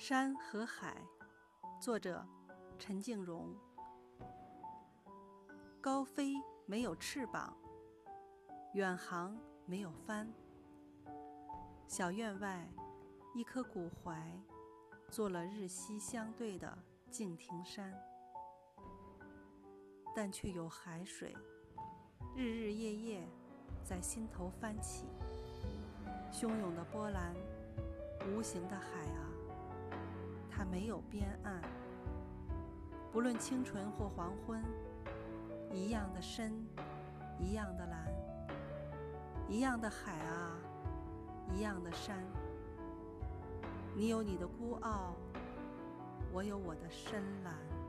山和海，作者陈静荣。高飞没有翅膀，远航没有帆。小院外，一棵古槐，做了日夕相对的敬亭山，但却有海水，日日夜夜在心头翻起，汹涌的波澜，无形的海啊！没有边岸，不论清晨或黄昏，一样的深，一样的蓝，一样的海啊，一样的山。你有你的孤傲，我有我的深蓝。